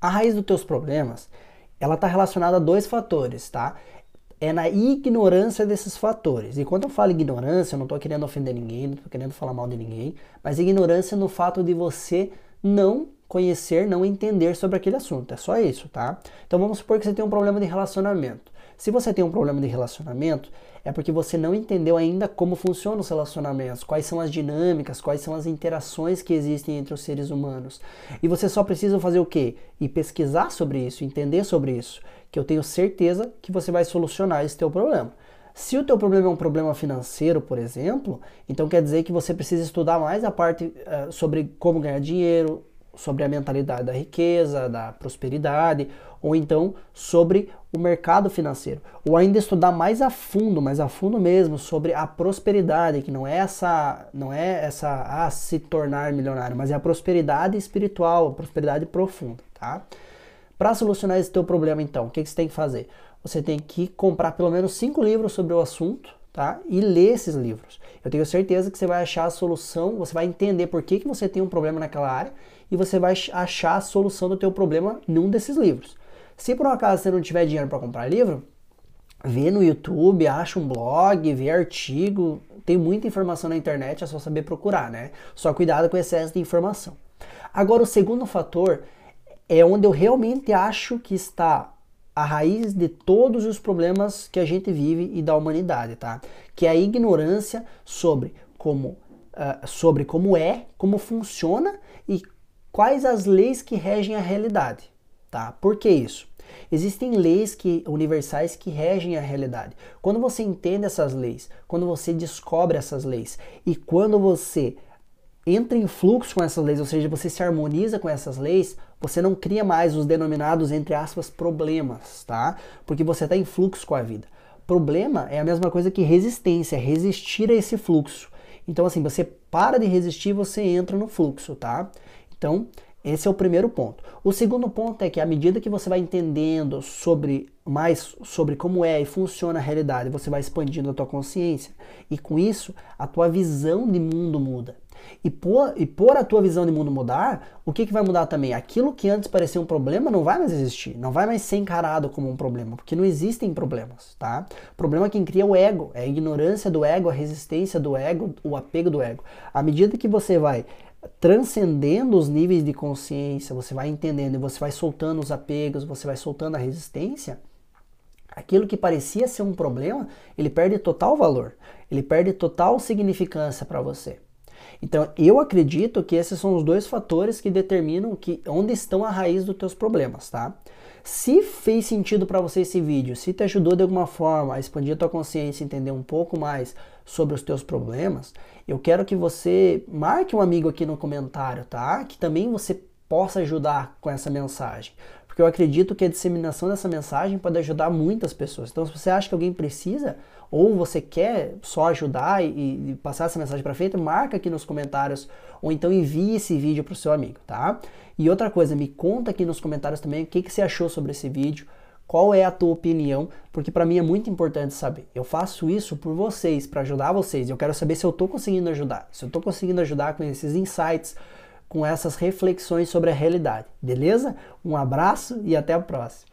A raiz dos teus problemas, ela está relacionada a dois fatores, tá? É na ignorância desses fatores. E quando eu falo ignorância, eu não estou querendo ofender ninguém, não estou querendo falar mal de ninguém, mas ignorância no fato de você não conhecer, não entender sobre aquele assunto. É só isso, tá? Então vamos supor que você tem um problema de relacionamento. Se você tem um problema de relacionamento, é porque você não entendeu ainda como funcionam os relacionamentos, quais são as dinâmicas, quais são as interações que existem entre os seres humanos. E você só precisa fazer o quê? E pesquisar sobre isso, entender sobre isso, que eu tenho certeza que você vai solucionar esse teu problema. Se o teu problema é um problema financeiro, por exemplo, então quer dizer que você precisa estudar mais a parte uh, sobre como ganhar dinheiro, sobre a mentalidade da riqueza, da prosperidade, ou então sobre o mercado financeiro, ou ainda estudar mais a fundo, mais a fundo mesmo sobre a prosperidade, que não é essa, não é essa ah, se tornar milionário, mas é a prosperidade espiritual, a prosperidade profunda, tá? Para solucionar esse teu problema, então, o que, que você tem que fazer? Você tem que comprar pelo menos cinco livros sobre o assunto, tá? E ler esses livros. Eu tenho certeza que você vai achar a solução, você vai entender por que, que você tem um problema naquela área e você vai achar a solução do teu problema num desses livros. Se por um acaso você não tiver dinheiro para comprar livro, vê no YouTube, acha um blog, vê artigo, tem muita informação na internet, é só saber procurar, né? Só cuidado com o excesso de informação. Agora, o segundo fator é onde eu realmente acho que está a raiz de todos os problemas que a gente vive e da humanidade, tá? Que é a ignorância sobre como, uh, sobre como é, como funciona e quais as leis que regem a realidade, tá? Por que isso? Existem leis que, universais que regem a realidade. Quando você entende essas leis, quando você descobre essas leis e quando você entra em fluxo com essas leis, ou seja, você se harmoniza com essas leis, você não cria mais os denominados, entre aspas, problemas, tá? Porque você está em fluxo com a vida. Problema é a mesma coisa que resistência, é resistir a esse fluxo. Então, assim, você para de resistir, você entra no fluxo, tá? Então, esse é o primeiro ponto. O segundo ponto é que à medida que você vai entendendo sobre mais sobre como é e funciona a realidade, você vai expandindo a tua consciência e com isso a tua visão de mundo muda. E por, e por a tua visão de mundo mudar, o que, que vai mudar também? Aquilo que antes parecia um problema não vai mais existir, não vai mais ser encarado como um problema, porque não existem problemas, tá? O problema é quem cria é o ego, é a ignorância do ego, a resistência do ego, o apego do ego. À medida que você vai transcendendo os níveis de consciência, você vai entendendo e você vai soltando os apegos, você vai soltando a resistência, aquilo que parecia ser um problema, ele perde total valor, ele perde total significância para você. Então, eu acredito que esses são os dois fatores que determinam que onde estão a raiz dos teus problemas, tá? Se fez sentido para você esse vídeo, se te ajudou de alguma forma a expandir a tua consciência, entender um pouco mais sobre os teus problemas, eu quero que você marque um amigo aqui no comentário, tá? Que também você possa ajudar com essa mensagem. Porque eu acredito que a disseminação dessa mensagem pode ajudar muitas pessoas. Então, se você acha que alguém precisa, ou você quer só ajudar e, e passar essa mensagem para frente, marca aqui nos comentários ou então envie esse vídeo para o seu amigo, tá? E outra coisa, me conta aqui nos comentários também o que, que você achou sobre esse vídeo, qual é a tua opinião, porque para mim é muito importante saber. Eu faço isso por vocês, para ajudar vocês. Eu quero saber se eu estou conseguindo ajudar, se eu estou conseguindo ajudar com esses insights, com essas reflexões sobre a realidade. Beleza? Um abraço e até a próxima.